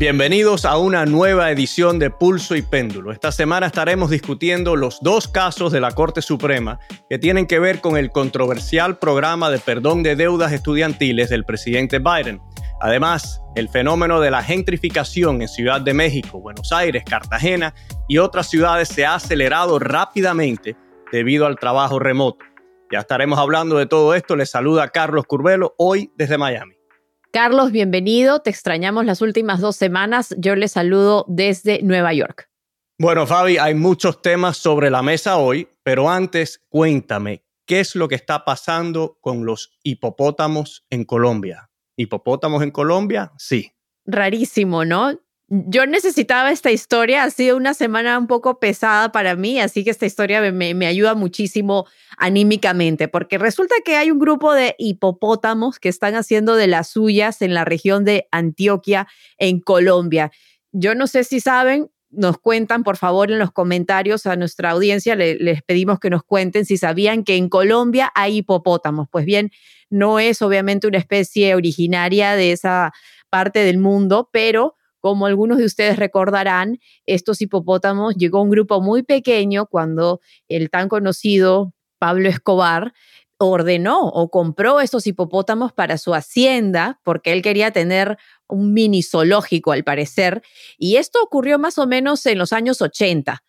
Bienvenidos a una nueva edición de Pulso y Péndulo. Esta semana estaremos discutiendo los dos casos de la Corte Suprema que tienen que ver con el controversial programa de perdón de deudas estudiantiles del presidente Biden. Además, el fenómeno de la gentrificación en Ciudad de México, Buenos Aires, Cartagena y otras ciudades se ha acelerado rápidamente debido al trabajo remoto. Ya estaremos hablando de todo esto. Les saluda Carlos Curvelo hoy desde Miami. Carlos, bienvenido. Te extrañamos las últimas dos semanas. Yo le saludo desde Nueva York. Bueno, Fabi, hay muchos temas sobre la mesa hoy, pero antes cuéntame, ¿qué es lo que está pasando con los hipopótamos en Colombia? ¿Hipopótamos en Colombia? Sí. Rarísimo, ¿no? Yo necesitaba esta historia, ha sido una semana un poco pesada para mí, así que esta historia me, ayuda muchísimo anímicamente, porque resulta que hay un grupo de hipopótamos que están haciendo de las suyas en la región de Antioquia, en Colombia. Yo no sé si saben, nos cuentan, por favor, en los comentarios a nuestra audiencia, les pedimos que nos cuenten si sabían que en Colombia hay hipopótamos. Pues bien, no es obviamente una especie originaria de esa parte del mundo, pero como algunos de ustedes recordarán, estos hipopótamos llegó un grupo muy pequeño cuando el tan conocido Pablo Escobar ordenó o compró estos hipopótamos para su hacienda porque él quería tener un mini zoológico al parecer y esto ocurrió más o menos en los años 80.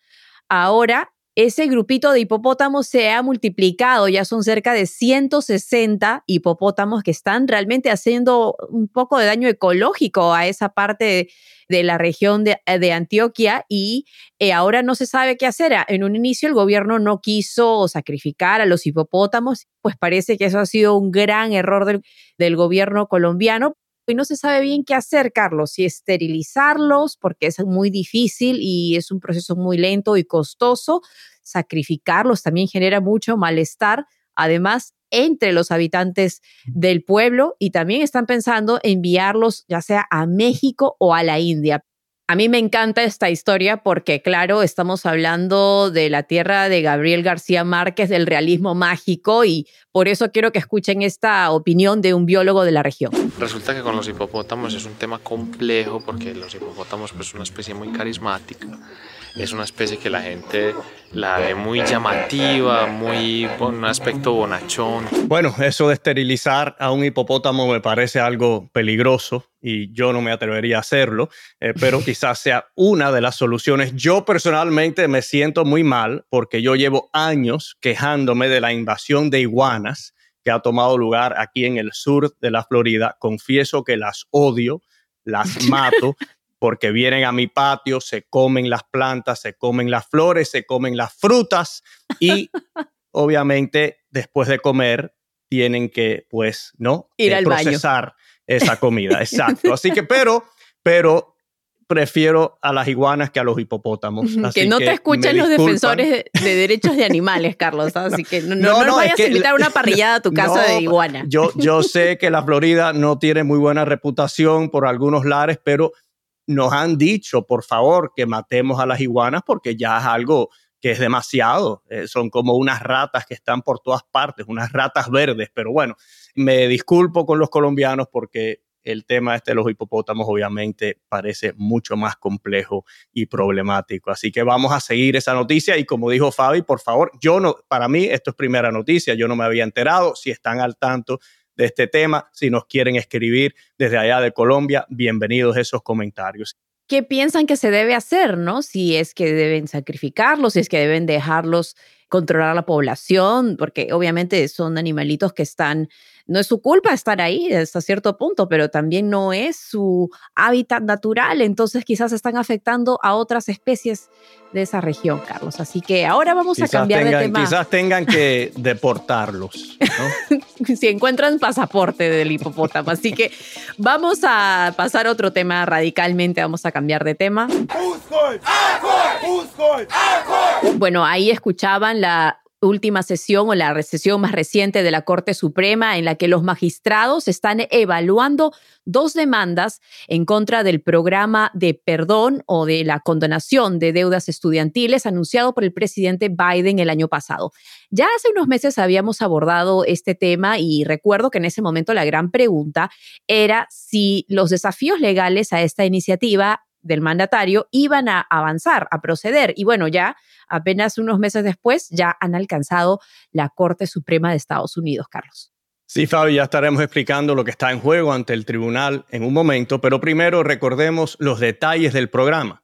Ahora ese grupito de hipopótamos se ha multiplicado, ya son cerca de 160 hipopótamos que están realmente haciendo un poco de daño ecológico a esa parte de, la región de, Antioquia y eh, ahora no se sabe qué hacer. En un inicio el gobierno no quiso sacrificar a los hipopótamos, pues parece que eso ha sido un gran error del gobierno colombiano, y no se sabe bien qué hacer, Carlos, si esterilizarlos, porque es muy difícil y es un proceso muy lento y costoso, sacrificarlos también genera mucho malestar, además entre los habitantes del pueblo y también están pensando enviarlos ya sea a México o a la India. A mí me encanta esta historia porque, claro, estamos hablando de la tierra de Gabriel García Márquez, del realismo mágico, y por eso quiero que escuchen esta opinión de un biólogo de la región. Resulta que con los hipopótamos es un tema complejo porque los hipopótamos pues, una especie muy carismática es una especie que la gente la ve muy llamativa, muy con un aspecto bonachón. Bueno, eso de esterilizar a un hipopótamo me parece algo peligroso y yo no me atrevería a hacerlo, eh, pero quizás sea una de las soluciones. Yo personalmente me siento muy mal porque yo llevo años quejándome de la invasión de iguanas que ha tomado lugar aquí en el sur de la Florida. Confieso que las odio, las mato porque vienen a mi patio, se comen las plantas, se comen las flores, se comen las frutas y obviamente después de comer tienen que, pues, ¿no? Ir al procesar esa comida. Exacto. Así que, pero, pero prefiero a las iguanas que a los hipopótamos. que no te escuchen los defensores de, derechos de animales, Carlos. Así que no, no, no, vayas a invitar una parrillada a tu casa de iguana. Yo, yo sé que la Florida no tiene muy buena reputación por algunos lares, pero nos han dicho, por favor, que matemos a las iguanas porque ya es algo que es demasiado. Eh, son como unas ratas que están por todas partes, unas ratas verdes. Pero bueno, me disculpo con los colombianos porque el tema este de los hipopótamos obviamente parece mucho más complejo y problemático. Así que vamos a seguir esa noticia y como dijo Fabi, por favor, yo no, para mí esto es primera noticia, yo no me había enterado, si están al tanto de este tema. Si nos quieren escribir desde allá de Colombia, bienvenidos esos comentarios. ¿Qué piensan que se debe hacer, no? Si es que deben sacrificarlos, si es que deben dejarlos controlar a la población, porque obviamente son animalitos que están no es su culpa estar ahí hasta cierto punto, pero también no es su hábitat natural, entonces quizás están afectando a otras especies de esa región, Carlos. Así que ahora vamos a cambiar de tema. Quizás tengan que deportarlos. si encuentran pasaporte del hipopótamo. Así que vamos a pasar a otro tema radicalmente, vamos a cambiar de tema. Bueno, ahí escuchaban la última sesión o la sesión más reciente de la Corte Suprema en la que los magistrados están evaluando dos demandas en contra del programa de perdón o de la condonación de deudas estudiantiles anunciado por el presidente Biden el año pasado. Ya hace unos meses habíamos abordado este tema y recuerdo que en ese momento la gran pregunta era si los desafíos legales a esta iniciativa del mandatario iban a avanzar, a proceder. Y bueno, ya apenas unos meses después, ya han alcanzado la Corte Suprema de Estados Unidos, Carlos. Sí, Fabi, ya estaremos explicando lo que está en juego ante el tribunal en un momento, pero primero recordemos los detalles del programa.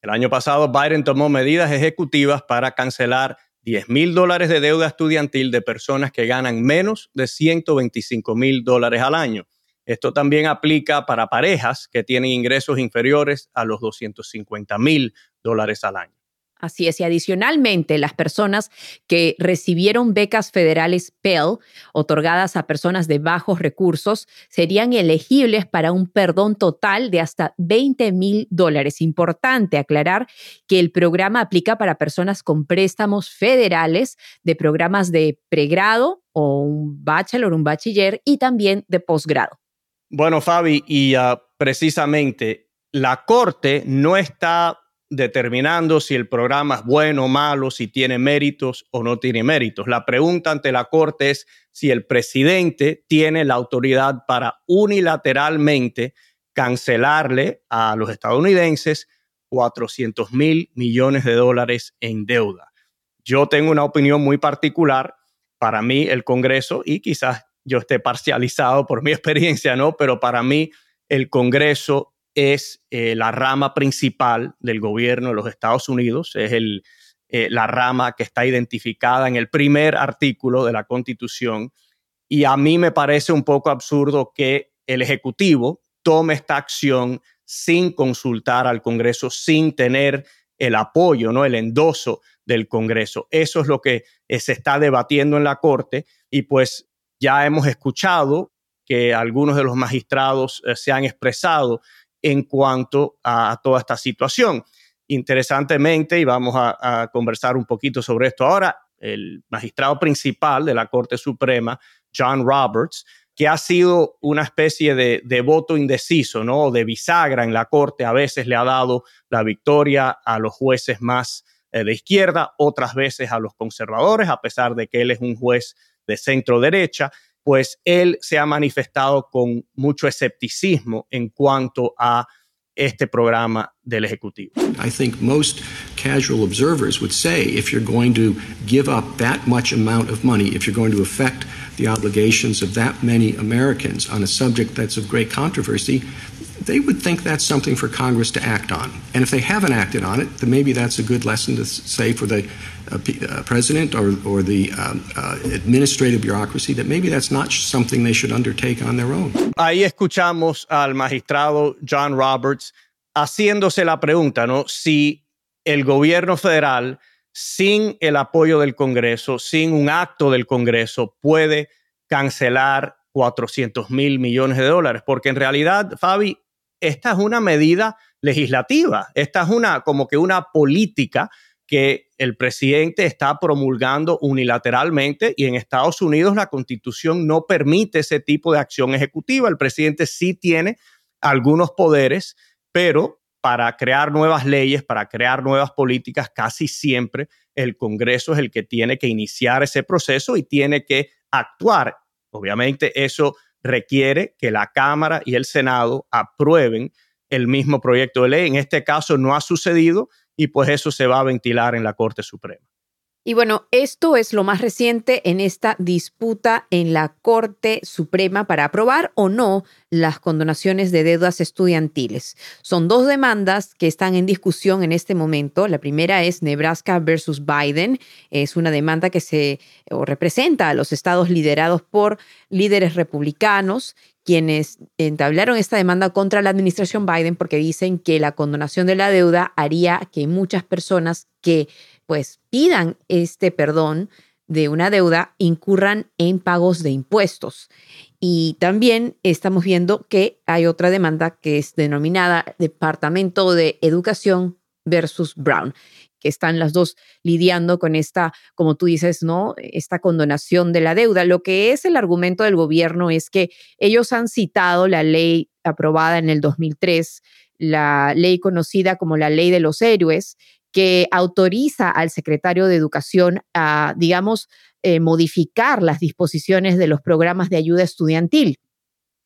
El año pasado, Biden tomó medidas ejecutivas para cancelar 10 mil dólares de deuda estudiantil de personas que ganan menos de 125 mil dólares al año. Esto también aplica para parejas que tienen ingresos inferiores a los 250 mil dólares al año. Así es, y adicionalmente las personas que recibieron becas federales Pell otorgadas a personas de bajos recursos serían elegibles para un perdón total de hasta 20 mil dólares. Importante aclarar que el programa aplica para personas con préstamos federales de programas de pregrado o un bachelor, un bachiller y también de posgrado. Bueno, Fabi, y uh, precisamente la Corte no está determinando si el programa es bueno o malo, si tiene méritos o no tiene méritos. La pregunta ante la Corte es si el presidente tiene la autoridad para unilateralmente cancelarle a los estadounidenses 400 mil millones de dólares en deuda. Yo tengo una opinión muy particular. Para mí, el Congreso, y quizás yo esté parcializado por mi experiencia, ¿no? Pero para mí el Congreso es eh, la rama principal del gobierno de los Estados Unidos, es eh, la rama que está identificada en el primer artículo de la Constitución. Y a mí me parece un poco absurdo que el Ejecutivo tome esta acción sin consultar al Congreso, sin tener el apoyo, ¿no? el endoso del Congreso. Eso es lo que eh, se está debatiendo en la Corte y pues ya hemos escuchado que algunos de los magistrados eh, se han expresado en cuanto a, toda esta situación. Interesantemente, y vamos a, conversar un poquito sobre esto ahora, el magistrado principal de la Corte Suprema, John Roberts, que ha sido una especie de, voto indeciso, ¿no? De bisagra en la Corte, a veces le ha dado la victoria a los jueces más eh, de izquierda, otras veces a los conservadores, a pesar de que él es un juez de centro derecha, pues él se ha manifestado con mucho escepticismo en cuanto a este programa del Ejecutivo. I think most casual observers would say if you're going to give up that much amount of money, if you're going to affect the obligations of that many Americans on a subject that's of great controversy, they would think that's something for Congress to act on. And if they haven't acted on it, then maybe that's a good lesson to say for the president or, or the administrative bureaucracy that maybe that's not something they should undertake on their own. Ahí escuchamos al magistrado John Roberts haciéndose la pregunta, ¿no? Si el gobierno federal, sin el apoyo del Congreso, sin un acto del Congreso, puede cancelar 400 mil millones de dólares, porque en realidad, Fabi, esta es una medida legislativa, esta es una como que una política que el presidente está promulgando unilateralmente y en Estados Unidos la constitución no permite ese tipo de acción ejecutiva. El presidente sí tiene algunos poderes, pero para crear nuevas leyes, para crear nuevas políticas, casi siempre el Congreso es el que tiene que iniciar ese proceso y tiene que actuar. Obviamente eso requiere que la Cámara y el Senado aprueben el mismo proyecto de ley. En este caso no ha sucedido y pues eso se va a ventilar en la Corte Suprema. Y bueno, esto es lo más reciente en esta disputa en la Corte Suprema para aprobar o no las condonaciones de deudas estudiantiles. Son dos demandas que están en discusión en este momento. La primera es Nebraska versus Biden. Es una demanda que se representa a los estados liderados por líderes republicanos quienes entablaron esta demanda contra la administración Biden porque dicen que la condonación de la deuda haría que muchas personas que pues pidan este perdón de una deuda incurran en pagos de impuestos. Y también estamos viendo que hay otra demanda que es denominada Departamento de Educación versus Brown que están las dos lidiando con esta, como tú dices, ¿no? Esta condonación de la deuda. Lo que es el argumento del gobierno es que ellos han citado la ley aprobada en el 2003, la ley conocida como la ley de los héroes, que autoriza al secretario de Educación a, digamos, eh, modificar las disposiciones de los programas de ayuda estudiantil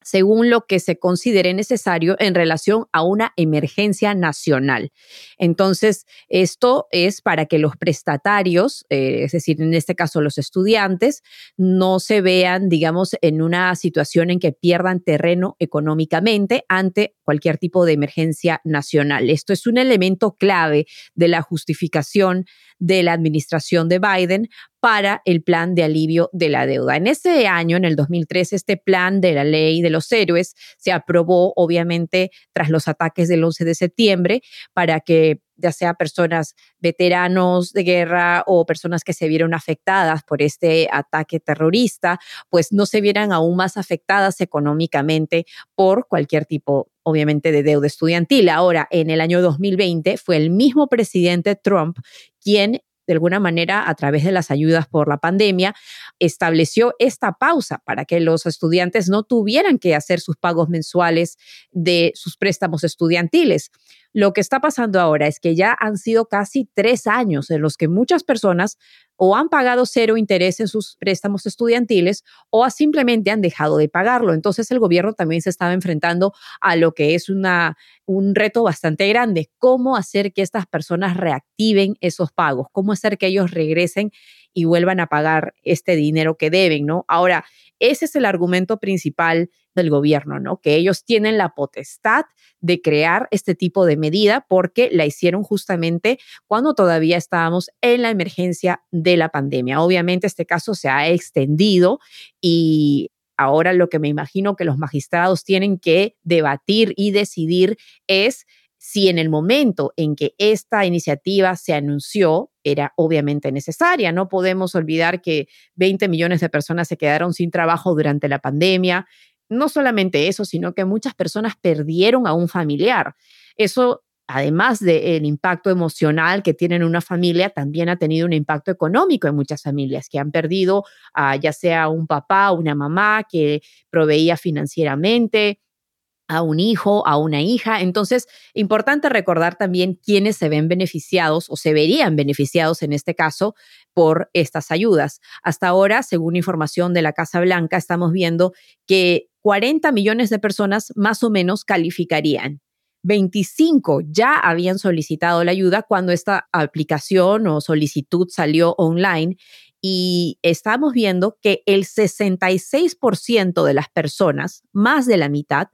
según lo que se considere necesario en relación a una emergencia nacional. Entonces, esto es para que los prestatarios, eh, es decir, en este caso los estudiantes, no se vean, digamos, en una situación en que pierdan terreno económicamente ante cualquier tipo de emergencia nacional. Esto es un elemento clave de la justificación de la administración de Biden para el plan de alivio de la deuda. En ese año, en el 2003, este plan de la ley de los héroes se aprobó, obviamente, tras los ataques del 11 de septiembre, para que ya sea personas veteranos de guerra o personas que se vieron afectadas por este ataque terrorista, pues no se vieran aún más afectadas económicamente por cualquier tipo, obviamente, de deuda estudiantil. Ahora, en el año 2020 fue el mismo presidente Trump quien de alguna manera, a través de las ayudas por la pandemia, estableció esta pausa para que los estudiantes no tuvieran que hacer sus pagos mensuales de sus préstamos estudiantiles. Lo que está pasando ahora es que ya han sido casi tres años en los que muchas personas o han pagado cero interés en sus préstamos estudiantiles o simplemente han dejado de pagarlo. Entonces el gobierno también se estaba enfrentando a lo que es una, un reto bastante grande, cómo hacer que estas personas reactiven esos pagos, cómo hacer que ellos regresen y vuelvan a pagar este dinero que deben, ¿no? Ahora, ese es el argumento principal del gobierno, ¿no? Que ellos tienen la potestad de crear este tipo de medida porque la hicieron justamente cuando todavía estábamos en la emergencia de la pandemia. Obviamente este caso se ha extendido y ahora lo que me imagino que los magistrados tienen que debatir y decidir es si en el momento en que esta iniciativa se anunció era obviamente necesaria. No podemos olvidar que 20 millones de personas se quedaron sin trabajo durante la pandemia. No solamente eso, sino que muchas personas perdieron a un familiar. Eso, además del impacto emocional que tiene una familia, también ha tenido un impacto económico en muchas familias que han perdido ya sea un papá, una mamá que proveía financieramente, a un hijo, a una hija. Entonces, importante recordar también quiénes se ven beneficiados o se verían beneficiados en este caso por estas ayudas. Hasta ahora, según información de la Casa Blanca, estamos viendo que 40 millones de personas más o menos calificarían. 25 ya habían solicitado la ayuda cuando esta aplicación o solicitud salió online y estamos viendo que el 66% de las personas, más de la mitad,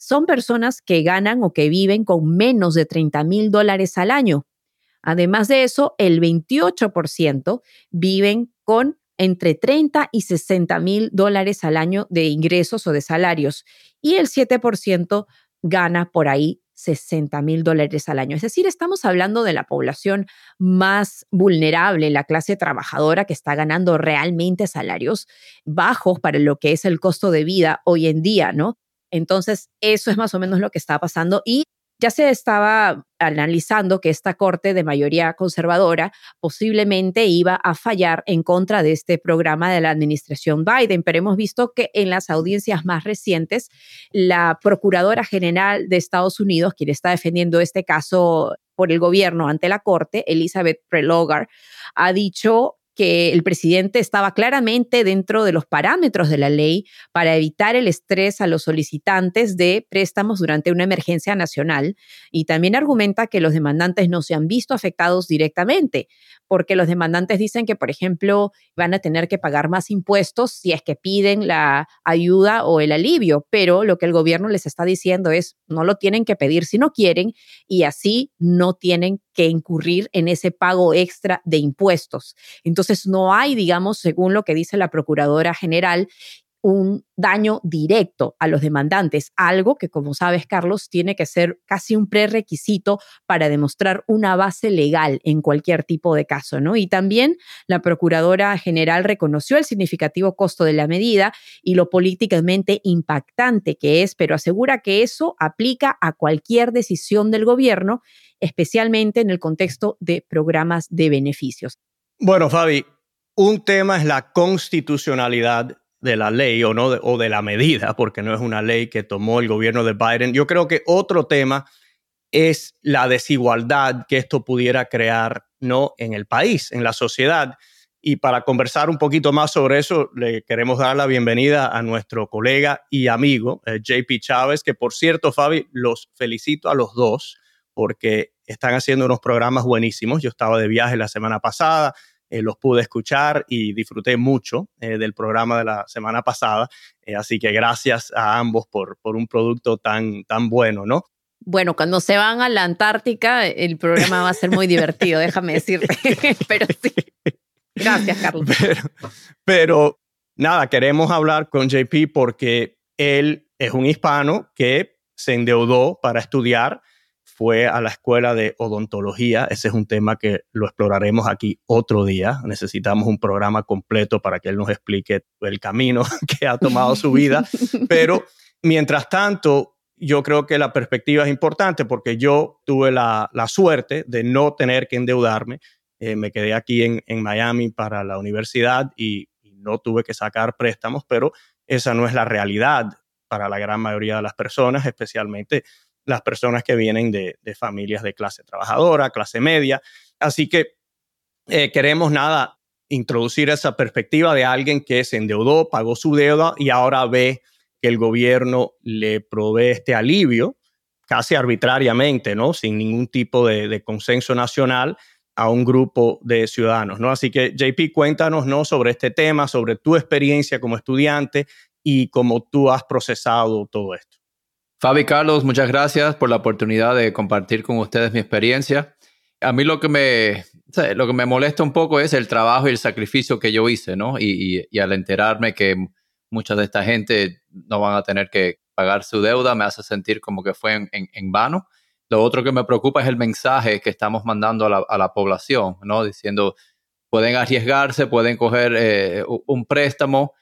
son personas que ganan o que viven con menos de 30 mil dólares al año. Además de eso, el 28% viven con entre 30 y 60 mil dólares al año de ingresos o de salarios y el 7% gana por ahí 60 mil dólares al año. Es decir, estamos hablando de la población más vulnerable, la clase trabajadora que está ganando realmente salarios bajos para lo que es el costo de vida hoy en día, ¿no? Entonces, eso es más o menos lo que está pasando y ya se estaba analizando que esta corte de mayoría conservadora posiblemente iba a fallar en contra de este programa de la administración Biden, pero hemos visto que en las audiencias más recientes, la Procuradora General de Estados Unidos, quien está defendiendo este caso por el gobierno ante la corte, Elizabeth Prelogar, ha dicho que el presidente estaba claramente dentro de los parámetros de la ley para evitar el estrés a los solicitantes de préstamos durante una emergencia nacional y también argumenta que los demandantes no se han visto afectados directamente, porque los demandantes dicen que, por ejemplo, van a tener que pagar más impuestos si es que piden la ayuda o el alivio, pero lo que el gobierno les está diciendo es no lo tienen que pedir si no quieren y así no tienen que incurrir en ese pago extra de impuestos. Entonces, no hay, digamos, según lo que dice la Procuradora General, un daño directo a los demandantes, algo que, como sabes, Carlos, tiene que ser casi un prerequisito para demostrar una base legal en cualquier tipo de caso, ¿no? Y también la Procuradora General reconoció el significativo costo de la medida y lo políticamente impactante que es, pero asegura que eso aplica a cualquier decisión del gobierno, especialmente en el contexto de programas de beneficios. Bueno, Fabi, un tema es la constitucionalidad de la ley o, no o de la medida, porque no es una ley que tomó el gobierno de Biden. Yo creo que otro tema es la desigualdad que esto pudiera crear no en el país, en la sociedad. Y para conversar un poquito más sobre eso, le queremos dar la bienvenida a nuestro colega y amigo eh, JP Chávez, que por cierto, Fabi, los felicito a los dos porque están haciendo unos programas buenísimos. Yo estaba de viaje la semana pasada, eh, los pude escuchar y disfruté mucho eh, del programa de la semana pasada. Eh, así que gracias a ambos por, por un producto tan, tan bueno, ¿no? Bueno, cuando se van a la Antártica, el programa va a ser muy divertido, déjame decirte. pero sí. Gracias, Carlos. pero nada, queremos hablar con JP porque él es un hispano que se endeudó para estudiar fue a la escuela de odontología. Ese es un tema que lo exploraremos aquí otro día. Necesitamos un programa completo para que él nos explique el camino que ha tomado su vida. Pero mientras tanto, yo creo que la perspectiva es importante porque yo tuve la, suerte de no tener que endeudarme. Eh, me quedé aquí en, en, Miami para la universidad y, y no tuve que sacar préstamos, pero esa no es la realidad para la gran mayoría de las personas, especialmente las personas que vienen de, familias de clase trabajadora, clase media. Así que eh, queremos nada, introducir esa perspectiva de alguien que se endeudó, pagó su deuda y ahora ve que el gobierno le provee este alivio casi arbitrariamente, ¿no? Sin ningún tipo de, consenso nacional a un grupo de ciudadanos, ¿no? Así que JP, cuéntanos, ¿no? Sobre este tema, sobre tu experiencia como estudiante y cómo tú has procesado todo esto. Fabi Carlos, muchas gracias por la oportunidad de compartir con ustedes mi experiencia. A mí lo que me, lo que me molesta un poco es el trabajo y el sacrificio que yo hice, ¿no? Y, al enterarme que mucha de esta gente no van a tener que pagar su deuda, me hace sentir como que fue en, vano. Lo otro que me preocupa es el mensaje que estamos mandando a la, población, ¿no? Diciendo, pueden arriesgarse, pueden coger eh, un préstamo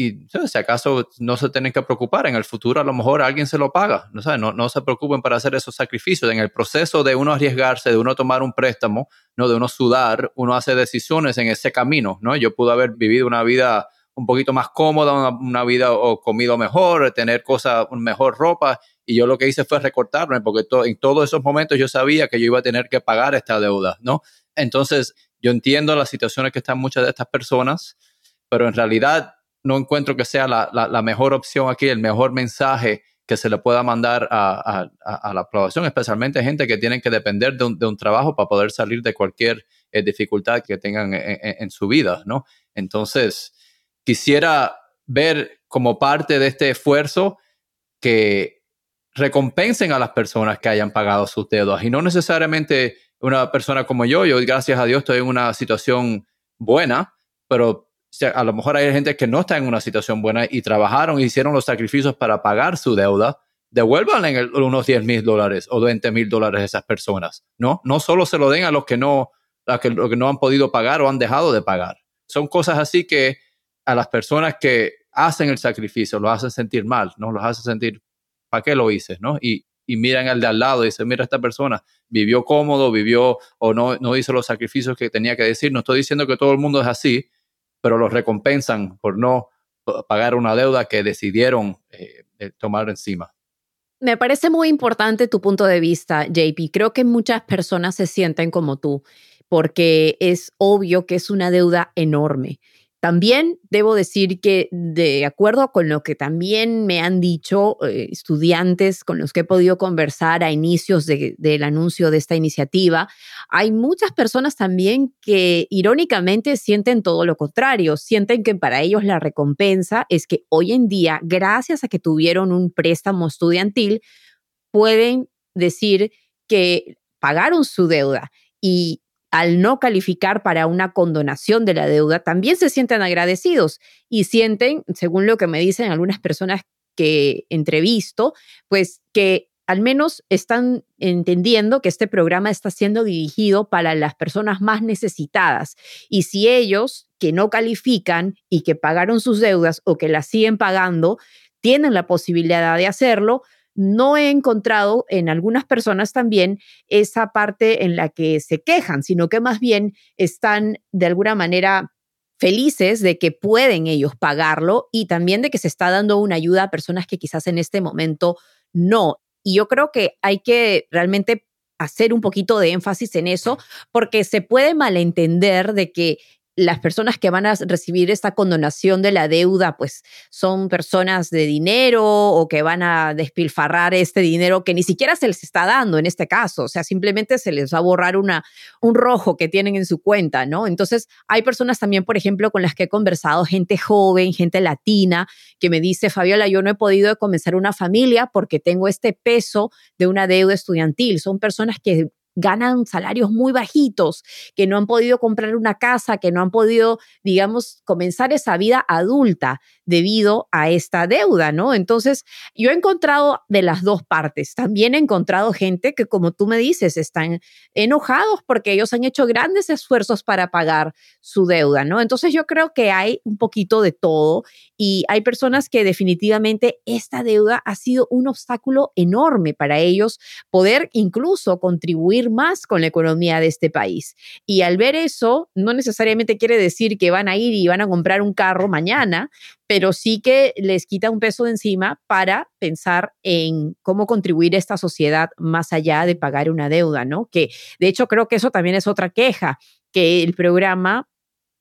y si acaso no se tienen que preocupar, en el futuro a lo mejor alguien se lo paga, no, no, no se preocupen para hacer esos sacrificios. En el proceso de uno arriesgarse, de uno tomar un préstamo, no de uno sudar, uno hace decisiones en ese camino, ¿no? Yo pude haber vivido una vida un poquito más cómoda, una, vida o comido mejor, tener cosas, mejor ropa, y yo lo que hice fue recortarme, porque en todos esos momentos yo sabía que yo iba a tener que pagar esta deuda, ¿no? Entonces, yo entiendo las situaciones que están muchas de estas personas, pero en realidad no encuentro que sea la, mejor opción aquí, el mejor mensaje que se le pueda mandar a, la población, especialmente gente que tiene que depender de un, trabajo para poder salir de cualquier eh, dificultad que tengan en, su vida, ¿no? Entonces, quisiera ver como parte de este esfuerzo que recompensen a las personas que hayan pagado sus deudas y no necesariamente una persona como yo, yo gracias a Dios estoy en una situación buena, pero a lo mejor hay gente que no está en una situación buena y trabajaron y hicieron los sacrificios para pagar su deuda, devuelvan unos 10 mil dólares o 20 mil dólares a esas personas, ¿no? No solo se lo den a los que no, a que, que no han podido pagar o han dejado de pagar. Son cosas así que a las personas que hacen el sacrificio los hacen sentir mal, ¿no? Los hace sentir, ¿para qué lo hice, no? Y, y miran al de al lado y dicen, mira, esta persona vivió cómodo, vivió o no, no hizo los sacrificios que tenía que decir. No estoy diciendo que todo el mundo es así, pero los recompensan por no pagar una deuda que decidieron eh, tomar encima. Me parece muy importante tu punto de vista, JP. Creo que muchas personas se sienten como tú, porque es obvio que es una deuda enorme. También debo decir que de acuerdo con lo que también me han dicho eh, estudiantes con los que he podido conversar a inicios del anuncio de esta iniciativa, hay muchas personas también que irónicamente sienten todo lo contrario, sienten que para ellos la recompensa es que hoy en día, gracias a que tuvieron un préstamo estudiantil, pueden decir que pagaron su deuda. Y al no calificar para una condonación de la deuda, también se sienten agradecidos y sienten, según lo que me dicen algunas personas que entrevisto, pues que al menos están entendiendo que este programa está siendo dirigido para las personas más necesitadas. Y si ellos que no califican y que pagaron sus deudas o que las siguen pagando, tienen la posibilidad de hacerlo, no he encontrado en algunas personas también esa parte en la que se quejan, sino que más bien están de alguna manera felices de que pueden ellos pagarlo y también de que se está dando una ayuda a personas que quizás en este momento no. Y yo creo que hay que realmente hacer un poquito de énfasis en eso, porque se puede malentender de que las personas que van a recibir esta condonación de la deuda, pues son personas de dinero o que van a despilfarrar este dinero que ni siquiera se les está dando en este caso. O sea, simplemente se les va a borrar una, un rojo que tienen en su cuenta, ¿no? Entonces, hay personas también, por ejemplo, con las que he conversado, gente joven, gente latina, que me dice, Fabiola, yo no he podido comenzar una familia porque tengo este peso de una deuda estudiantil. Son personas que ganan salarios muy bajitos, que no han podido comprar una casa, que no han podido, digamos, comenzar esa vida adulta debido a esta deuda, ¿no? Entonces, yo he encontrado de las dos partes. También he encontrado gente que, como tú me dices, están enojados porque ellos han hecho grandes esfuerzos para pagar su deuda, ¿no? Entonces, yo creo que hay un poquito de todo y hay personas que definitivamente esta deuda ha sido un obstáculo enorme para ellos poder incluso contribuir más con la economía de este país. Y al ver eso, no necesariamente quiere decir que van a ir y van a comprar un carro mañana, pero sí que les quita un peso de encima para pensar en cómo contribuir a esta sociedad más allá de pagar una deuda, ¿no? Que de hecho creo que eso también es otra queja, que el programa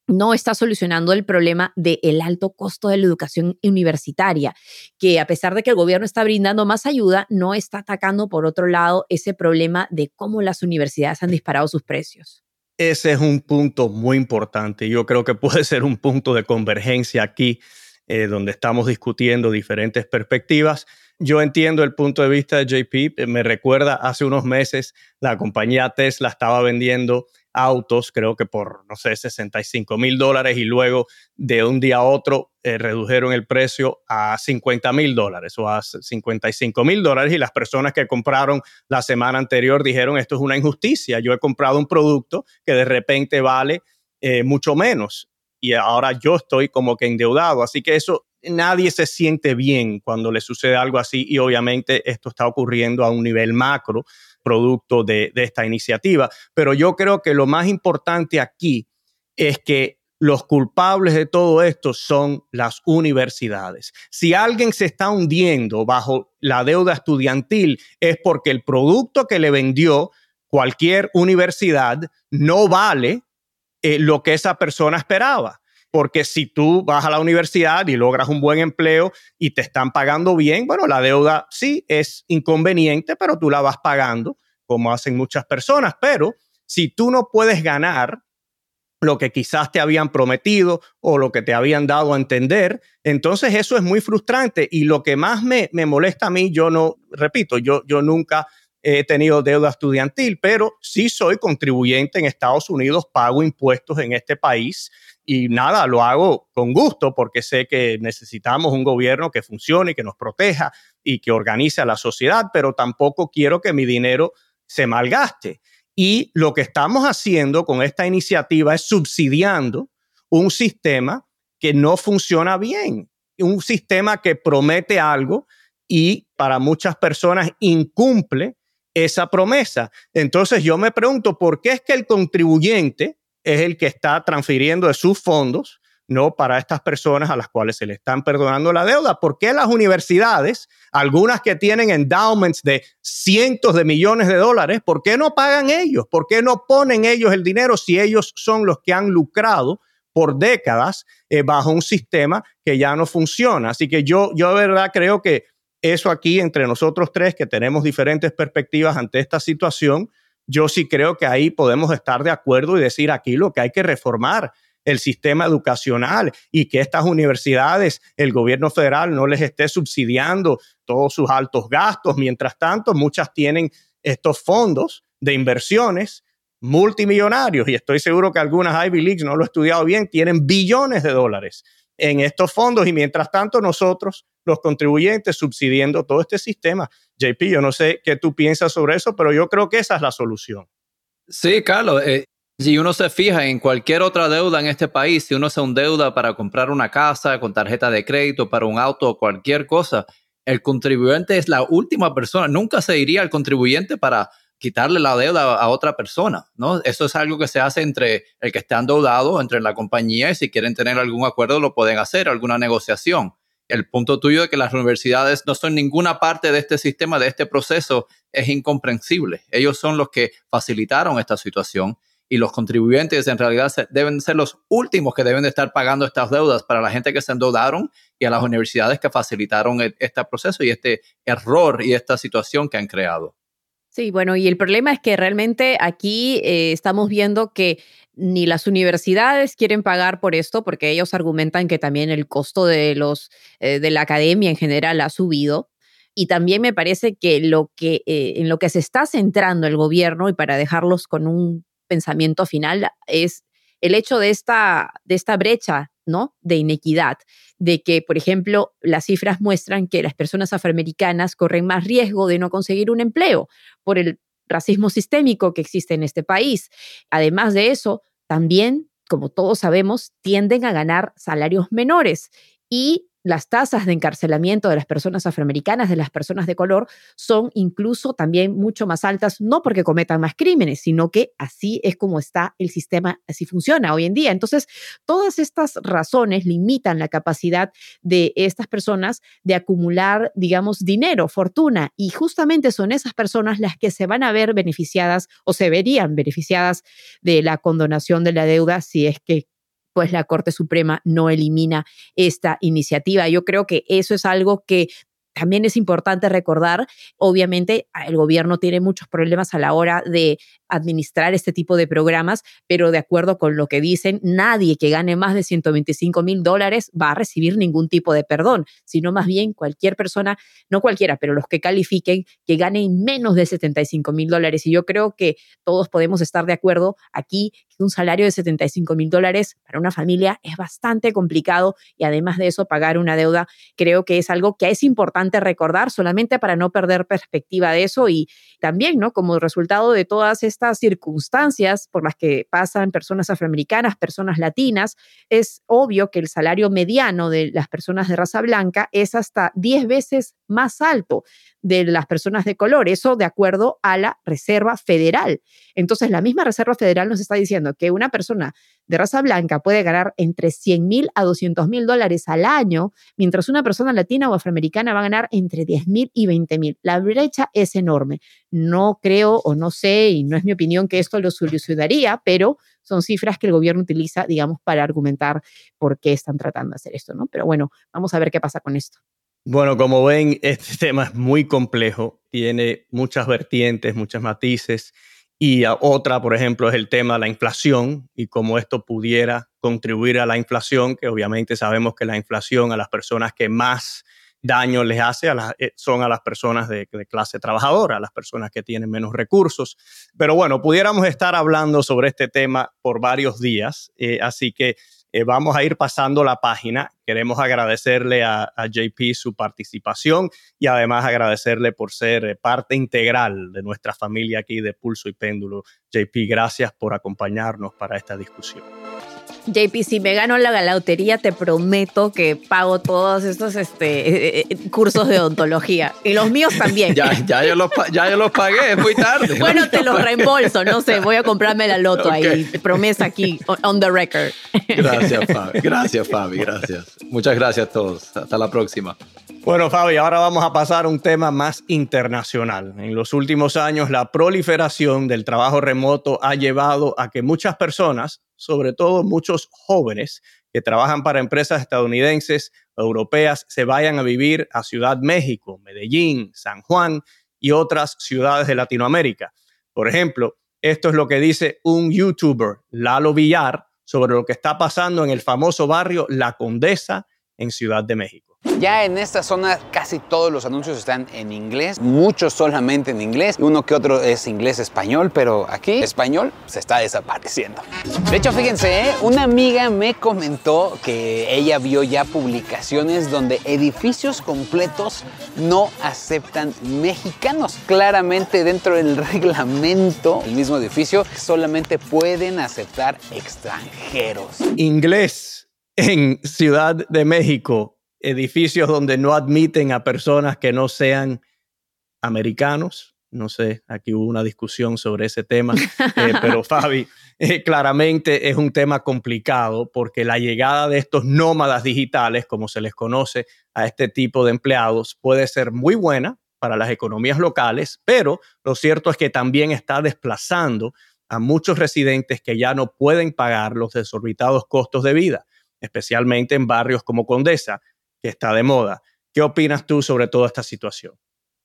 no está solucionando el problema del alto costo de la educación universitaria, que a pesar de que el gobierno está brindando más ayuda, no está atacando por otro lado ese problema de cómo las universidades han disparado sus precios. Ese es un punto muy importante. Yo creo que puede ser un punto de convergencia aquí eh, donde estamos discutiendo diferentes perspectivas. Yo entiendo el punto de vista de JP, me recuerda hace unos meses la compañía Tesla estaba vendiendo autos, creo que por, no sé, 65 mil dólares y luego de un día a otro eh, redujeron el precio a 50 mil dólares o a 55 mil dólares y las personas que compraron la semana anterior dijeron esto es una injusticia, yo he comprado un producto que de repente vale eh, mucho menos y ahora yo estoy como que endeudado. Así que eso, nadie se siente bien cuando le sucede algo así y obviamente esto está ocurriendo a un nivel macro, producto de, de esta iniciativa. Pero yo creo que lo más importante aquí es que los culpables de todo esto son las universidades. Si alguien se está hundiendo bajo la deuda estudiantil es porque el producto que le vendió cualquier universidad no vale eh, lo que esa persona esperaba. Porque si tú vas a la universidad y logras un buen empleo y te están pagando bien, bueno, la deuda sí es inconveniente, pero tú la vas pagando, como hacen muchas personas. Pero si tú no puedes ganar lo que quizás te habían prometido o lo que te habían dado a entender, entonces eso es muy frustrante. Y lo que más me, me molesta a mí, yo no, repito, yo, yo nunca he tenido deuda estudiantil, pero sí soy contribuyente en Estados Unidos, pago impuestos en este país y nada, lo hago con gusto porque sé que necesitamos un gobierno que funcione, que nos proteja y que organice a la sociedad, pero tampoco quiero que mi dinero se malgaste. Y lo que estamos haciendo con esta iniciativa es subsidiando un sistema que no funciona bien, un sistema que promete algo y para muchas personas incumple esa promesa. Entonces yo me pregunto, ¿por qué es que el contribuyente es el que está transfiriendo de sus fondos, no para estas personas a las cuales se le están perdonando la deuda? ¿Por qué las universidades, algunas que tienen endowments de cientos de millones de dólares, ¿por qué no pagan ellos? ¿Por qué no ponen ellos el dinero si ellos son los que han lucrado? por décadas eh, bajo un sistema que ya no funciona. Así que yo, yo de verdad creo que eso aquí entre nosotros tres que tenemos diferentes perspectivas ante esta situación, yo sí creo que ahí podemos estar de acuerdo y decir aquí lo que hay que reformar el sistema educacional y que estas universidades, el gobierno federal no les esté subsidiando todos sus altos gastos. Mientras tanto, muchas tienen estos fondos de inversiones multimillonarios, y estoy seguro que algunas Ivy Leagues, no lo he estudiado bien, tienen billones de dólares en estos fondos y mientras tanto nosotros, los contribuyentes, subsidiendo todo este sistema. JP, yo no sé qué tú piensas sobre eso, pero yo creo que esa es la solución. Sí, Carlos. Eh, si uno se fija en cualquier otra deuda en este país, si uno se deuda para comprar una casa, con tarjeta de crédito, para un auto o cualquier cosa, el contribuyente es la última persona. Nunca se iría al contribuyente para quitarle la deuda a otra persona, ¿no? Eso es algo que se hace entre el que está endeudado, entre la compañía y si quieren tener algún acuerdo lo pueden hacer, alguna negociación. El punto tuyo de que las universidades no son ninguna parte de este sistema, de este proceso, es incomprensible. Ellos son los que facilitaron esta situación y los contribuyentes en realidad deben ser los últimos que deben de estar pagando estas deudas para la gente que se endeudaron y a las universidades que facilitaron e-, este proceso y este error y esta situación que han creado. Sí, bueno, y el problema es que realmente aquí eh, estamos viendo que ni las universidades quieren pagar por esto, porque ellos argumentan que también el costo de los eh, de la academia en general ha subido. Y también me parece que lo que eh, en lo que se está centrando el gobierno, y para dejarlos con un pensamiento final, es el hecho de esta, de esta brecha ¿no? de inequidad, de que, por ejemplo, las cifras muestran que las personas afroamericanas corren más riesgo de no conseguir un empleo por el racismo sistémico que existe en este país. Además de eso, también, como todos sabemos, tienden a ganar salarios menores y las tasas de encarcelamiento de las personas afroamericanas, de las personas de color, son incluso también mucho más altas, no porque cometan más crímenes, sino que así es como está el sistema, así funciona hoy en día. Entonces, todas estas razones limitan la capacidad de estas personas de acumular, digamos, dinero, fortuna, y justamente son esas personas las que se van a ver beneficiadas o se verían beneficiadas de la condonación de la deuda si es que pues la Corte Suprema no elimina esta iniciativa. Yo creo que eso es algo que también es importante recordar, obviamente el gobierno tiene muchos problemas a la hora de administrar este tipo de programas, pero de acuerdo con lo que dicen, nadie que gane más de 125 mil dólares va a recibir ningún tipo de perdón, sino más bien cualquier persona, no cualquiera, pero los que califiquen, que ganen menos de 75 mil dólares. Y yo creo que todos podemos estar de acuerdo aquí que un salario de 75 mil dólares para una familia es bastante complicado y además de eso pagar una deuda creo que es algo que es importante recordar solamente para no perder perspectiva de eso y también, ¿no? Como resultado de todas estas circunstancias por las que pasan personas afroamericanas, personas latinas, es obvio que el salario mediano de las personas de raza blanca es hasta 10 veces más alto de las personas de color, eso de acuerdo a la Reserva Federal. Entonces, la misma Reserva Federal nos está diciendo que una persona de raza blanca puede ganar entre 100 mil a 200 mil dólares al año, mientras una persona latina o afroamericana va a ganar entre 10 mil y 20 mil. La brecha es enorme. No creo o no sé, y no es mi opinión que esto lo solucionaría, pero son cifras que el gobierno utiliza, digamos, para argumentar por qué están tratando de hacer esto, ¿no? Pero bueno, vamos a ver qué pasa con esto. Bueno, como ven, este tema es muy complejo, tiene muchas vertientes, muchos matices. Y otra, por ejemplo, es el tema de la inflación y cómo esto pudiera contribuir a la inflación, que obviamente sabemos que la inflación a las personas que más daño les hace a eh, son a las personas de, clase trabajadora, a las personas que tienen menos recursos. Pero bueno, pudiéramos estar hablando sobre este tema por varios días, eh, así que eh, vamos a ir pasando la página. Queremos agradecerle a, JP su participación y además agradecerle por ser eh, parte integral de nuestra familia aquí de Pulso y Péndulo. JP, gracias por acompañarnos para esta discusión. JP, si me gano la lotería, te prometo que pago todos estos este, eh, eh, cursos de odontología. Y los míos también. ya, ya, yo los, ya yo los pagué, es muy tarde. bueno, te los reembolso, no sé, voy a comprarme la loto ahí. Promesa aquí, on the record. gracias, Fabi. Gracias, Fabi. Gracias. Muchas gracias a todos. Hasta la próxima. Bueno, Fabi, ahora vamos a pasar a un tema más internacional. En los últimos años, la proliferación del trabajo remoto ha llevado a que muchas personas, sobre todo muchos jóvenes que trabajan para empresas estadounidenses europeas, se vayan a vivir a Ciudad México, Medellín, San Juan y otras ciudades de Latinoamérica. Por ejemplo, esto es lo que dice un youtuber, Lalo Villar, sobre lo que está pasando en el famoso barrio La Condesa en Ciudad de México. Ya en esta zona casi todos los anuncios están en inglés, muchos solamente en inglés, uno que otro es inglés-español, pero aquí español se está desapareciendo. De hecho, fíjense, ¿eh? una amiga me comentó que ella vio ya publicaciones donde edificios completos no aceptan mexicanos. Claramente dentro del reglamento, el mismo edificio solamente pueden aceptar extranjeros. Inglés en Ciudad de México edificios donde no admiten a personas que no sean americanos. No sé, aquí hubo una discusión sobre ese tema, eh, pero Fabi, eh, claramente es un tema complicado porque la llegada de estos nómadas digitales, como se les conoce a este tipo de empleados, puede ser muy buena para las economías locales, pero lo cierto es que también está desplazando a muchos residentes que ya no pueden pagar los desorbitados costos de vida, especialmente en barrios como Condesa, que está de moda. ¿Qué opinas tú sobre toda esta situación?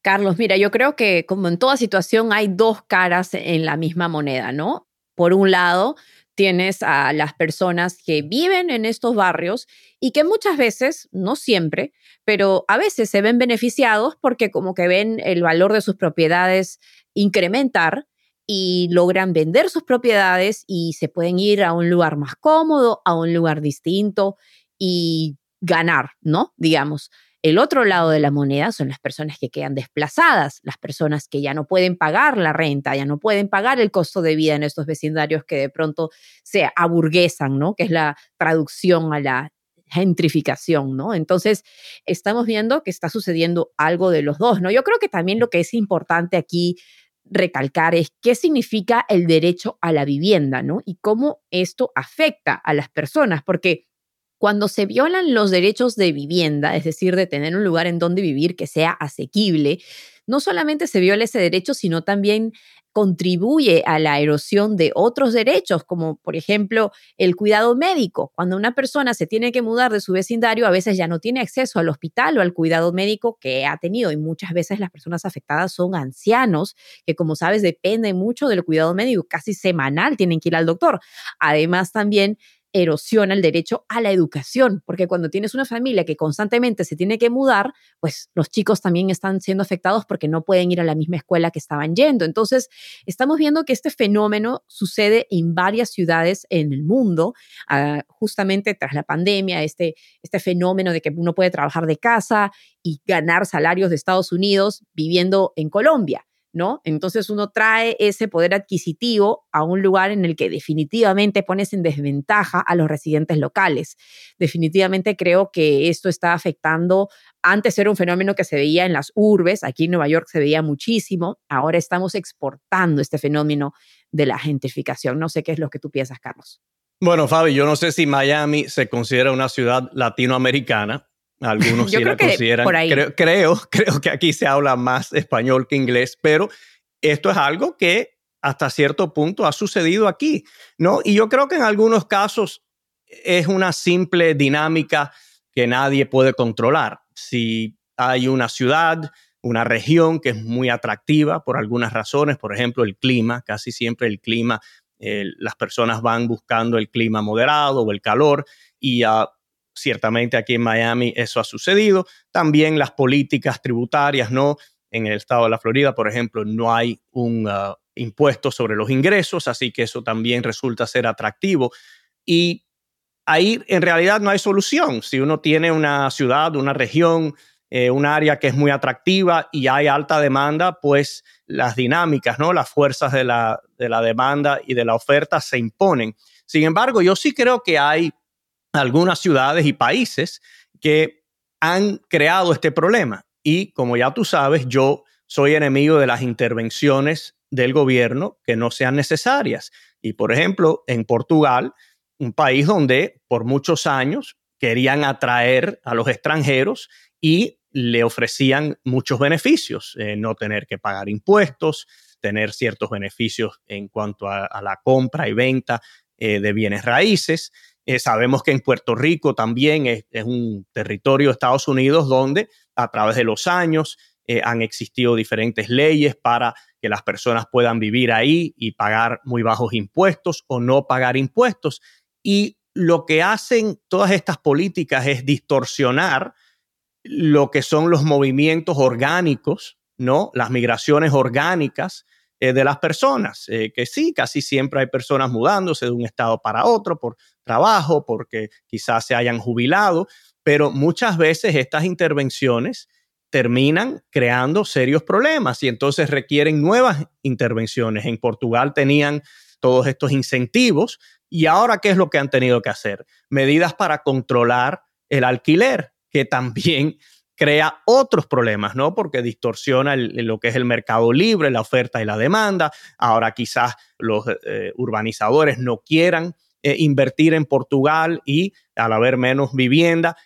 Carlos, mira, yo creo que como en toda situación hay dos caras en la misma moneda, ¿no? Por un lado, tienes a las personas que viven en estos barrios y que muchas veces, no siempre, pero a veces se ven beneficiados porque como que ven el valor de sus propiedades incrementar y logran vender sus propiedades y se pueden ir a un lugar más cómodo, a un lugar distinto y ganar, ¿no? Digamos. El otro lado de la moneda son las personas que quedan desplazadas, las personas que ya no pueden pagar la renta, ya no pueden pagar el costo de vida en estos vecindarios que de pronto se aburguesan, ¿no? Que es la traducción a la gentrificación, ¿no? Entonces, estamos viendo que está sucediendo algo de los dos, ¿no? Yo creo que también lo que es importante aquí recalcar es qué significa el derecho a la vivienda, ¿no? Y cómo esto afecta a las personas, porque cuando se violan los derechos de vivienda, es decir, de tener un lugar en donde vivir que sea asequible, no solamente se viola ese derecho, sino también contribuye a la erosión de otros derechos, como por ejemplo el cuidado médico. Cuando una persona se tiene que mudar de su vecindario, a veces ya no tiene acceso al hospital o al cuidado médico que ha tenido y muchas veces las personas afectadas son ancianos, que como sabes dependen mucho del cuidado médico, casi semanal tienen que ir al doctor. Además también erosiona el derecho a la educación, porque cuando tienes una familia que constantemente se tiene que mudar, pues los chicos también están siendo afectados porque no pueden ir a la misma escuela que estaban yendo. Entonces, estamos viendo que este fenómeno sucede en varias ciudades en el mundo, ah, justamente tras la pandemia, este, este fenómeno de que uno puede trabajar de casa y ganar salarios de Estados Unidos viviendo en Colombia. ¿No? Entonces uno trae ese poder adquisitivo a un lugar en el que definitivamente pones en desventaja a los residentes locales. Definitivamente creo que esto está afectando, antes era un fenómeno que se veía en las urbes, aquí en Nueva York se veía muchísimo, ahora estamos exportando este fenómeno de la gentrificación. No sé qué es lo que tú piensas, Carlos. Bueno, Fabi, yo no sé si Miami se considera una ciudad latinoamericana, algunos sí la consideran. Creo, creo, creo que aquí se habla más español que inglés, pero esto es algo que hasta cierto punto ha sucedido aquí, ¿no? Y yo creo que en algunos casos es una simple dinámica que nadie puede controlar. Si hay una ciudad, una región que es muy atractiva por algunas razones, por ejemplo, el clima, casi siempre el clima, eh, las personas van buscando el clima moderado o el calor y a Ciertamente aquí en Miami eso ha sucedido. También las políticas tributarias, ¿no? En el estado de la Florida, por ejemplo, no hay un uh, impuesto sobre los ingresos, así que eso también resulta ser atractivo. Y ahí en realidad no hay solución. Si uno tiene una ciudad, una región, eh, un área que es muy atractiva y hay alta demanda, pues las dinámicas, ¿no? Las fuerzas de la, de la demanda y de la oferta se imponen. Sin embargo, yo sí creo que hay algunas ciudades y países que han creado este problema. Y como ya tú sabes, yo soy enemigo de las intervenciones del gobierno que no sean necesarias. Y por ejemplo, en Portugal, un país donde por muchos años querían atraer a los extranjeros y le ofrecían muchos beneficios, eh, no tener que pagar impuestos, tener ciertos beneficios en cuanto a, la compra y venta eh, de bienes raíces. Eh, sabemos que en Puerto Rico también es, un territorio de Estados Unidos donde a través de los años eh, han existido diferentes leyes para que las personas puedan vivir ahí y pagar muy bajos impuestos o no pagar impuestos. Y lo que hacen todas estas políticas es distorsionar lo que son los movimientos orgánicos, ¿no? Las migraciones orgánicas eh, de las personas, que sí, casi siempre hay personas mudándose de un estado para otro por trabajo, porque quizás se hayan jubilado, pero muchas veces estas intervenciones terminan creando serios problemas y entonces requieren nuevas intervenciones. En Portugal tenían todos estos incentivos y ahora, ¿qué es lo que han tenido que hacer? Medidas para controlar el alquiler, que también crea otros problemas, ¿no? Porque distorsiona lo que es el mercado libre, la oferta y la demanda. Ahora quizás los eh, urbanizadores no quieran eh, invertir en Portugal y al haber menos vivienda,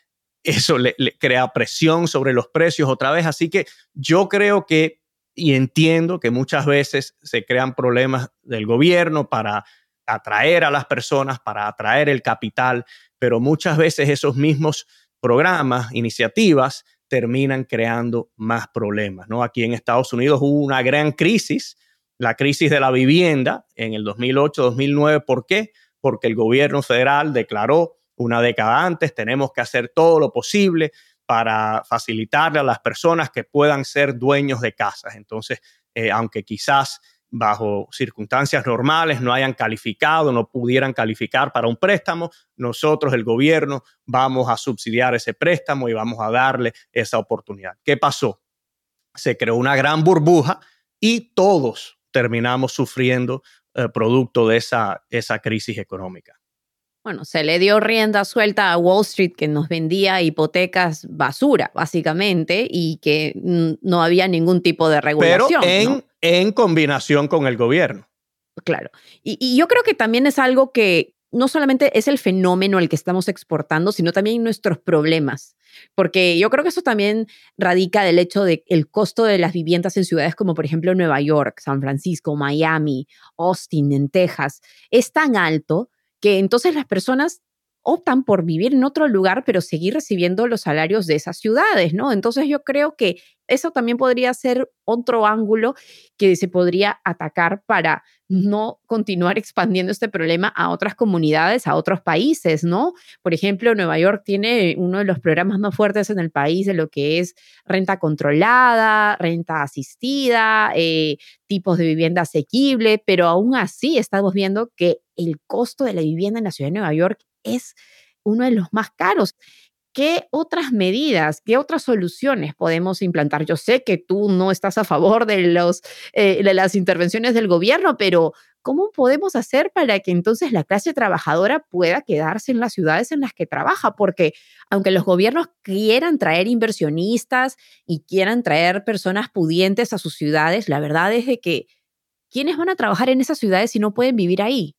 eso le, crea presión sobre los precios otra vez. Así que yo creo que y entiendo que muchas veces se crean problemas del gobierno para atraer a las personas, para atraer el capital, pero muchas veces esos mismos programas, iniciativas, terminan creando más problemas. ¿no? Aquí en Estados Unidos hubo una gran crisis, la crisis de la vivienda en el 2008-2009. ¿Por qué? Porque el gobierno federal declaró una década antes, tenemos que hacer todo lo posible para facilitarle a las personas que puedan ser dueños de casas. Entonces, eh, aunque quizás bajo circunstancias normales no hayan calificado, no pudieran calificar para un préstamo, nosotros, el gobierno, vamos a subsidiar ese préstamo y vamos a darle esa oportunidad. ¿Qué pasó? Se creó una gran burbuja y todos terminamos sufriendo eh, producto de esa, esa crisis económica bueno, se le dio rienda suelta a Wall Street que nos vendía hipotecas basura, básicamente, y que no había ningún tipo de regulación. Pero en, en combinación con el gobierno. Claro. Y, y, yo creo que también es algo que no solamente es el fenómeno al que estamos exportando, sino también nuestros problemas. Porque yo creo que eso también radica del hecho de el costo de las viviendas en ciudades como por ejemplo Nueva York, San Francisco, Miami, Austin, en Texas, es tan alto que entonces las personas optan por vivir en otro lugar, pero seguir recibiendo los salarios de esas ciudades, ¿no? Entonces yo creo que eso también podría ser otro ángulo que se podría atacar para no continuar expandiendo este problema a otras comunidades, a otros países, ¿no? Por ejemplo, Nueva York tiene uno de los programas más fuertes en el país de lo que es renta controlada, renta asistida, eh, tipos de vivienda asequible, pero aún así estamos viendo que el costo de la vivienda en la ciudad de Nueva York es uno de los más caros. ¿Qué otras medidas, qué otras soluciones podemos implantar? Yo sé que tú no estás a favor de, los, eh, de las intervenciones del gobierno, pero ¿cómo podemos hacer para que entonces la clase trabajadora pueda quedarse en las ciudades en las que trabaja? Porque aunque los gobiernos quieran traer inversionistas y quieran traer personas pudientes a sus ciudades, la verdad es de que ¿quiénes van a trabajar en esas ciudades si no pueden vivir ahí?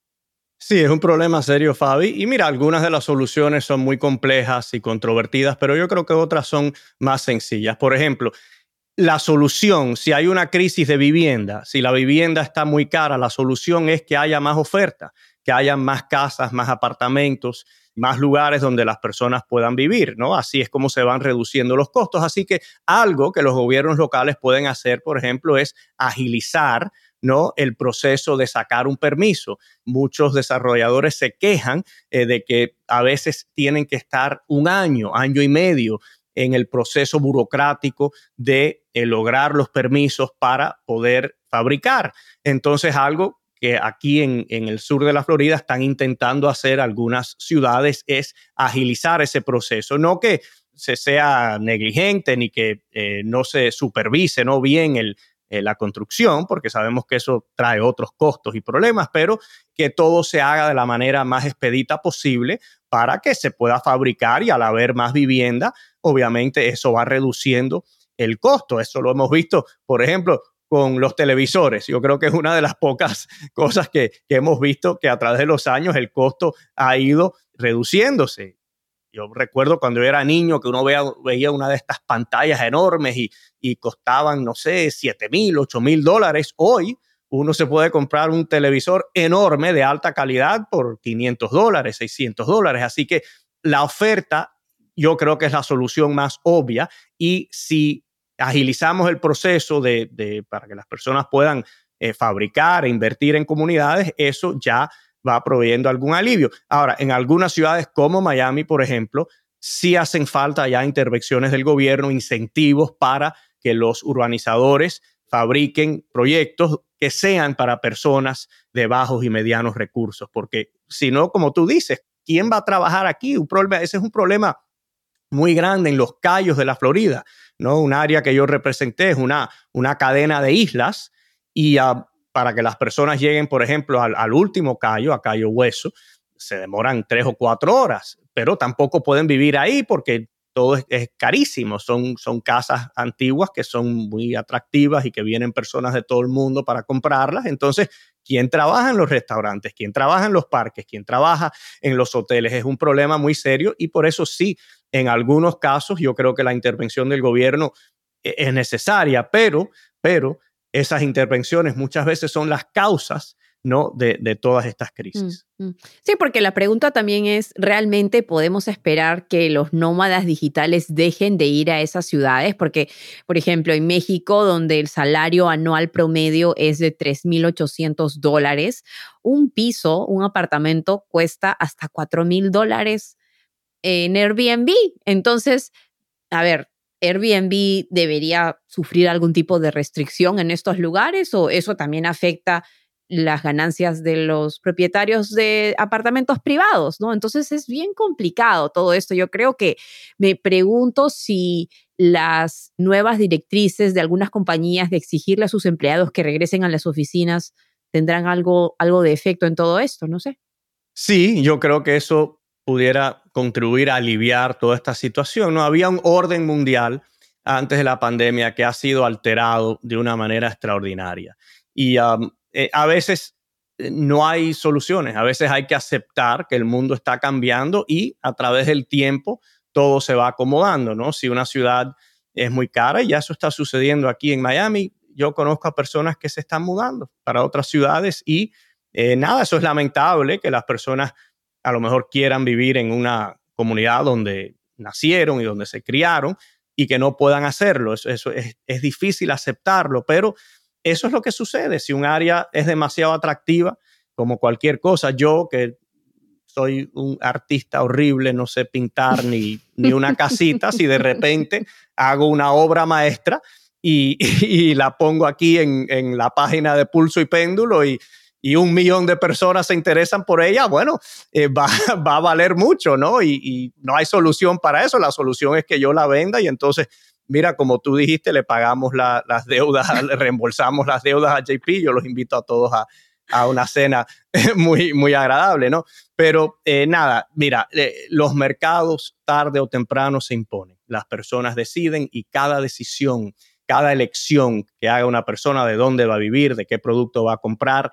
Sí, es un problema serio, Fabi. Y mira, algunas de las soluciones son muy complejas y controvertidas, pero yo creo que otras son más sencillas. Por ejemplo, la solución, si hay una crisis de vivienda, si la vivienda está muy cara, la solución es que haya más oferta, que haya más casas, más apartamentos, más lugares donde las personas puedan vivir, ¿no? Así es como se van reduciendo los costos. Así que algo que los gobiernos locales pueden hacer, por ejemplo, es agilizar ¿no? el proceso de sacar un permiso. Muchos desarrolladores se quejan eh, de que a veces tienen que estar un año, año y medio en el proceso burocrático de eh, lograr los permisos para poder fabricar. Entonces, algo que aquí en, el sur de la Florida están intentando hacer algunas ciudades es agilizar ese proceso, no que se sea negligente ni que eh, no se supervise ¿no? bien el, eh, la construcción, porque sabemos que eso trae otros costos y problemas, pero que todo se haga de la manera más expedita posible para que se pueda fabricar y al haber más vivienda, obviamente eso va reduciendo el costo. Eso lo hemos visto, por ejemplo, con los televisores. Yo creo que es una de las pocas cosas que, que hemos visto que a través de los años el costo ha ido reduciéndose. Yo recuerdo cuando yo era niño que uno veía, una de estas pantallas enormes y, costaban, no sé, 7 mil, 8 mil dólares. Hoy uno se puede comprar un televisor enorme de alta calidad por 500 dólares, 600 dólares. Así que la oferta yo creo que es la solución más obvia y si agilizamos el proceso de, para que las personas puedan eh, fabricar e invertir en comunidades, eso ya va proveyendo algún alivio. Ahora, en algunas ciudades como Miami, por ejemplo, sí hacen falta ya intervenciones del gobierno, incentivos para que los urbanizadores fabriquen proyectos que sean para personas de bajos y medianos recursos, porque si no, como tú dices, ¿quién va a trabajar aquí? Un problema, ese es un problema muy grande en los Cayos de la Florida, ¿no? Un área que yo representé es una, una cadena de islas y ah, para que las personas lleguen, por ejemplo, al, último Cayo, a Cayo Hueso, se demoran tres o cuatro horas, pero tampoco pueden vivir ahí porque todo es, carísimo. Son, son casas antiguas que son muy atractivas y que vienen personas de todo el mundo para comprarlas. Entonces, ¿quién trabaja en los restaurantes? ¿Quién trabaja en los parques? ¿Quién trabaja en los hoteles? Es un problema muy serio y por eso sí, en algunos casos yo creo que la intervención del gobierno e, es necesaria, pero, pero esas intervenciones muchas veces son las causas ¿no? de, todas estas crisis. Mm, mm. Sí, porque la pregunta también es, ¿realmente podemos esperar que los nómadas digitales dejen de ir a esas ciudades? Porque, por ejemplo, en México, donde el salario anual promedio es de 3.800 dólares, un piso, un apartamento cuesta hasta 4.000 dólares en Airbnb. Entonces, a ver, Airbnb debería sufrir algún tipo de restricción en estos lugares o eso también afecta las ganancias de los propietarios de apartamentos privados, ¿no? Entonces es bien complicado todo esto. Yo creo que me pregunto si las nuevas directrices de algunas compañías de exigirle a sus empleados que regresen a las oficinas tendrán algo, algo de efecto en todo esto, no sé. Sí, yo creo que eso pudiera contribuir a aliviar toda esta situación. No había un orden mundial antes de la pandemia que ha sido alterado de una manera extraordinaria. Y eh, a veces eh, no hay soluciones, a veces hay que aceptar que el mundo está cambiando y a través del tiempo todo se va acomodando, ¿no? Si una ciudad es muy cara, y ya eso está sucediendo aquí en Miami, yo conozco a personas que se están mudando para otras ciudades y eh, nada, eso es lamentable que las personas a lo mejor quieran vivir en una comunidad donde nacieron y donde se criaron y que no puedan hacerlo. Eso, es, es difícil aceptarlo, pero eso es lo que sucede. Si un área es demasiado atractiva, como cualquier cosa, yo que soy un artista horrible, no sé pintar ni, ni una casita, si de repente hago una obra maestra y, y la pongo aquí en, en, la página de Pulso y Péndulo y, y, un millón de personas se interesan por ella, bueno, eh, va, va, a valer mucho, ¿no? Y, no hay solución para eso, la solución es que yo la venda y entonces mira, como tú dijiste, le pagamos las deudas, le reembolsamos las deudas a JP, yo los invito a todos a, una cena muy, muy agradable, ¿no? Pero eh, nada, mira, eh, los mercados tarde o temprano se imponen, las personas deciden y cada decisión, cada elección que haga una persona de dónde va a vivir, de qué producto va a comprar,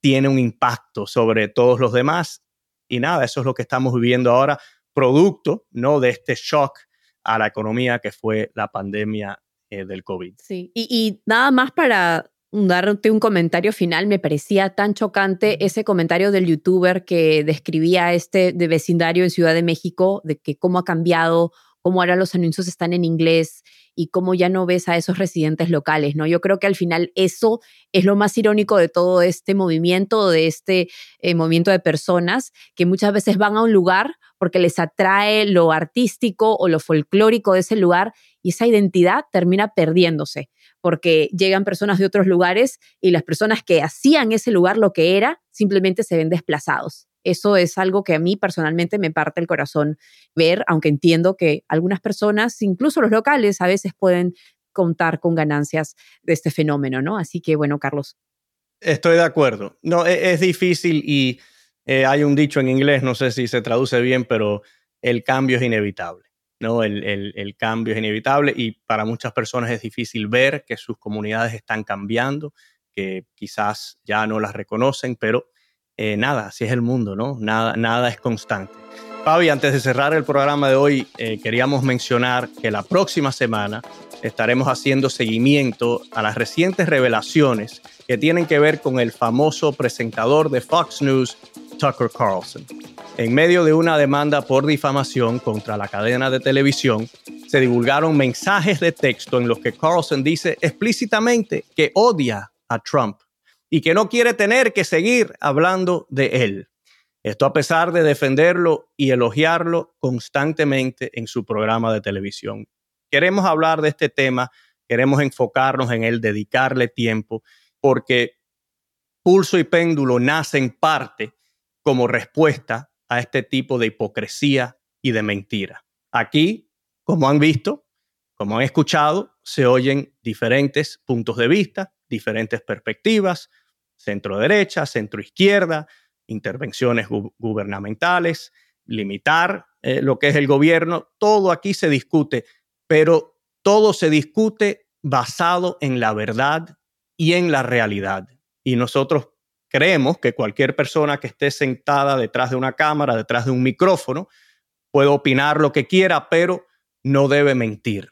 tiene un impacto sobre todos los demás. Y nada, eso es lo que estamos viviendo ahora, producto, ¿no? De este shock a la economía que fue la pandemia eh, del COVID. Sí, y, nada más para darte un comentario final, me parecía tan chocante ese comentario del youtuber que describía este de vecindario en Ciudad de México, de que cómo ha cambiado, cómo ahora los anuncios están en inglés y cómo ya no ves a esos residentes locales, ¿no? Yo creo que al final eso es lo más irónico de todo este movimiento, de este eh, movimiento de personas que muchas veces van a un lugar porque les atrae lo artístico o lo folclórico de ese lugar y esa identidad termina perdiéndose porque llegan personas de otros lugares y las personas que hacían ese lugar lo que era simplemente se ven desplazados. Eso es algo que a mí personalmente me parte el corazón ver, aunque entiendo que algunas personas, incluso los locales, a veces pueden contar con ganancias de este fenómeno, ¿no? Así que bueno, Carlos. Estoy de acuerdo. No, e, es, difícil y eh, hay un dicho en inglés, no sé si se traduce bien, pero el cambio es inevitable. ¿no? El, cambio es inevitable y para muchas personas es difícil ver que sus comunidades están cambiando, que quizás ya no las reconocen, pero eh, nada, así es el mundo, ¿no? Nada, nada es constante. Fabi, antes de cerrar el programa de hoy, eh, queríamos mencionar que la próxima semana estaremos haciendo seguimiento a las recientes revelaciones que tienen que ver con el famoso presentador de Fox News, Tucker Carlson. En medio de una demanda por difamación contra la cadena de televisión, se divulgaron mensajes de texto en los que Carlson dice explícitamente que odia a Trump y que no quiere tener que seguir hablando de él. Esto a pesar de defenderlo y elogiarlo constantemente en su programa de televisión. Queremos hablar de este tema, queremos enfocarnos en él, dedicarle tiempo, porque pulso y péndulo nacen parte como respuesta a este tipo de hipocresía y de mentira. Aquí, como han visto, como han escuchado, se oyen diferentes puntos de vista, diferentes perspectivas, centro derecha, centro izquierda, intervenciones gubernamentales, limitar eh, lo que es el gobierno, todo aquí se discute, pero todo se discute basado en la verdad y en la realidad. Y nosotros creemos que cualquier persona que esté sentada detrás de una cámara, detrás de un micrófono, puede opinar lo que quiera, pero no debe mentir.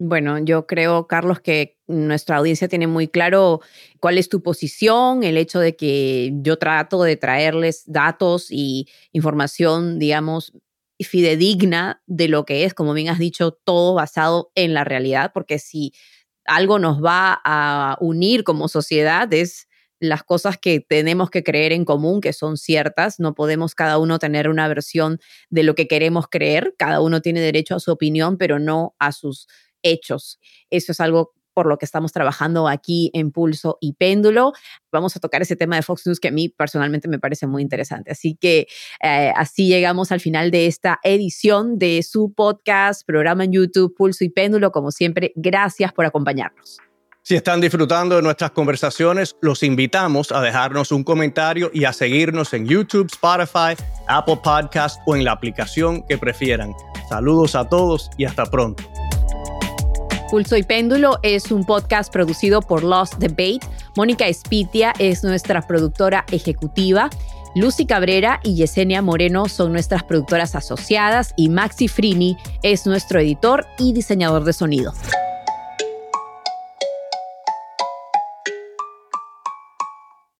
Bueno, yo creo, Carlos, que nuestra audiencia tiene muy claro cuál es tu posición, el hecho de que yo trato de traerles datos y información, digamos, fidedigna de lo que es, como bien has dicho, todo basado en la realidad, porque si algo nos va a unir como sociedad es las cosas que tenemos que creer en común, que son ciertas. No podemos cada uno tener una versión de lo que queremos creer. Cada uno tiene derecho a su opinión, pero no a sus hechos. Eso es algo por lo que estamos trabajando aquí en Pulso y Péndulo. Vamos a tocar ese tema de Fox News que a mí personalmente me parece muy interesante. Así que eh, así llegamos al final de esta edición de su podcast, programa en YouTube, Pulso y Péndulo. Como siempre, gracias por acompañarnos. Si están disfrutando de nuestras conversaciones, los invitamos a dejarnos un comentario y a seguirnos en YouTube, Spotify, Apple Podcast o en la aplicación que prefieran. Saludos a todos y hasta pronto. Pulso y Péndulo es un podcast producido por Lost Debate. Mónica Espitia es nuestra productora ejecutiva. Lucy Cabrera y Yesenia Moreno son nuestras productoras asociadas y Maxi Frini es nuestro editor y diseñador de sonido.